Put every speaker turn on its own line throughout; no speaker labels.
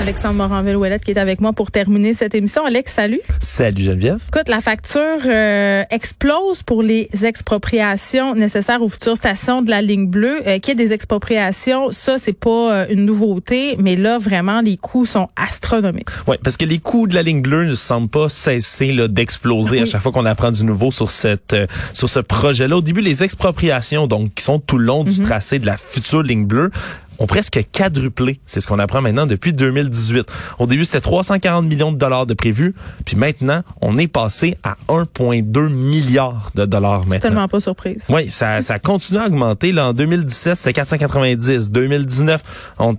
Alexandre Moranville-Ouellette qui est avec moi pour terminer cette émission. Alex, salut.
Salut Geneviève.
Écoute, la facture euh, explose pour les expropriations nécessaires aux futures stations de la ligne bleue. Euh, Qu'il y ait des expropriations, ça, c'est pas euh, une nouveauté, mais là, vraiment, les coûts sont astronomiques.
Oui, parce que les coûts de la ligne bleue ne semblent pas cesser là, d'exploser à chaque fois qu'on apprend du nouveau sur cette euh, sur ce projet-là. Au début, les expropriations, donc qui sont tout le long du tracé de la future ligne bleue, ont presque quadruplé. C'est ce qu'on apprend maintenant depuis 2018. Au début, c'était 340 millions de dollars de prévus, puis maintenant, on est passé à 1,2 milliard de dollars maintenant.
Tellement pas surprise.
Oui, ça, ça continue à augmenter. Là, en 2017, c'était 490. 2019, on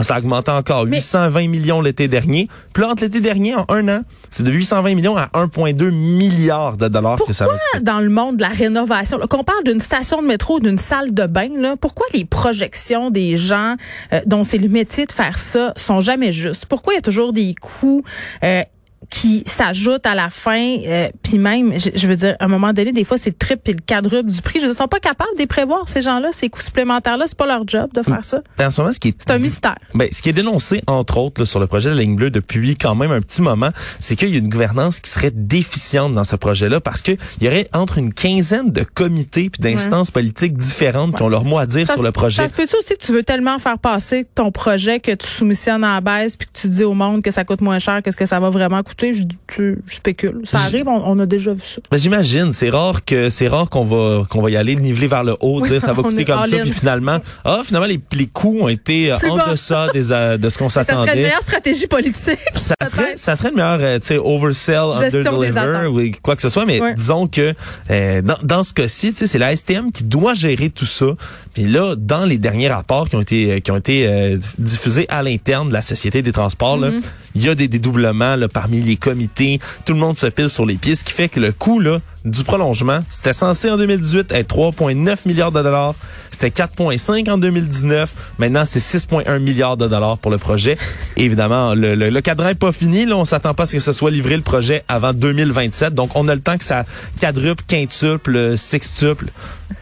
ça a augmenté encore.
Mais-
820 millions l'été dernier. Puis là, entre l'été dernier, en un an, c'est de 820 millions à 1,2 milliard de dollars que ça va
dans le monde de la rénovation, qu'on parle d'une station de métro, d'une salle de bain, là, pourquoi les projections des gens euh, dont c'est le métier de faire ça sont jamais justes? Pourquoi il y a toujours des coûts euh, qui s'ajoutent à la fin, euh, puis même, je, je veux dire, à un moment donné, des fois, c'est le triple et le quadruple du prix. Je veux dire, ils sont pas capables de les prévoir, ces gens-là, ces coûts supplémentaires-là. C'est pas leur job de faire ça.
En ce moment, ce qui est
C'est un mystère.
Ben, ce qui est dénoncé, entre autres, là, sur le projet de la ligne bleue depuis quand même un petit moment, c'est qu'il y a une gouvernance qui serait déficiente dans ce projet-là parce que il y aurait entre une quinzaine de comités puis d'instances politiques différentes qui ont leur mot à dire
Ça
sur le projet.
Ça se peut-tu aussi que tu veux tellement faire passer ton projet que tu soumissionnes à la baisse puis que tu dis au monde que ça coûte moins cher que ce que ça va vraiment coûter? Je, je, je spécule. Ça arrive, on, on a déjà vu ça.
Ben, j'imagine, c'est rare que c'est rare qu'on va qu'on va y aller niveler vers le haut,
Oui,
dire ça va coûter comme ça,
all-in.
puis finalement, ah finalement les, les coûts ont été euh,
Plus
en
bas.
deçà des, euh, de ce qu'on
Ça serait une
s'attendait.
meilleure stratégie politique.
Ça serait, ça serait une meilleure, euh, tu sais, oversell, under-deliver,
attentes.
ou quoi que ce soit, mais disons que euh, dans, dans ce cas-ci, tu sais, c'est la STM qui doit gérer tout ça. Puis là, dans les derniers rapports qui ont été euh, qui ont été euh, diffusés à l'interne de la Société des transports, là,
Mm-hmm.
il y a des dédoublements là, parmi les comités. Tout le monde se pile sur les pieds, ce qui fait que le coût là, du prolongement, c'était censé en 2018 être 3,9 milliards de dollars. C'était 4,5 en 2019. Maintenant, c'est 6,1 milliards de dollars pour le projet. Évidemment, le, le, le cadran est pas fini. Là, on s'attend pas à ce que ce soit livré le projet avant 2027. Donc, on a le temps que ça quadruple, quintuple, sextuple.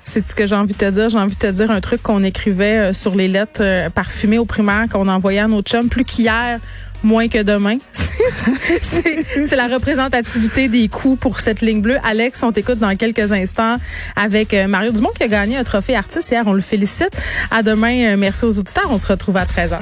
C'est ce que j'ai envie de te dire. J'ai envie de te dire un truc qu'on écrivait euh, sur les lettres euh, parfumées au primaire qu'on envoyait à nos chums. Plus qu'hier, moins que demain. c'est la représentativité des coûts pour cette ligne bleue. Alex, on t'écoute dans quelques instants avec euh, Mario Dumont qui a gagné un trophée artiste hier. On le félicite. À demain. Euh, Merci aux auditeurs. On se retrouve à 13h.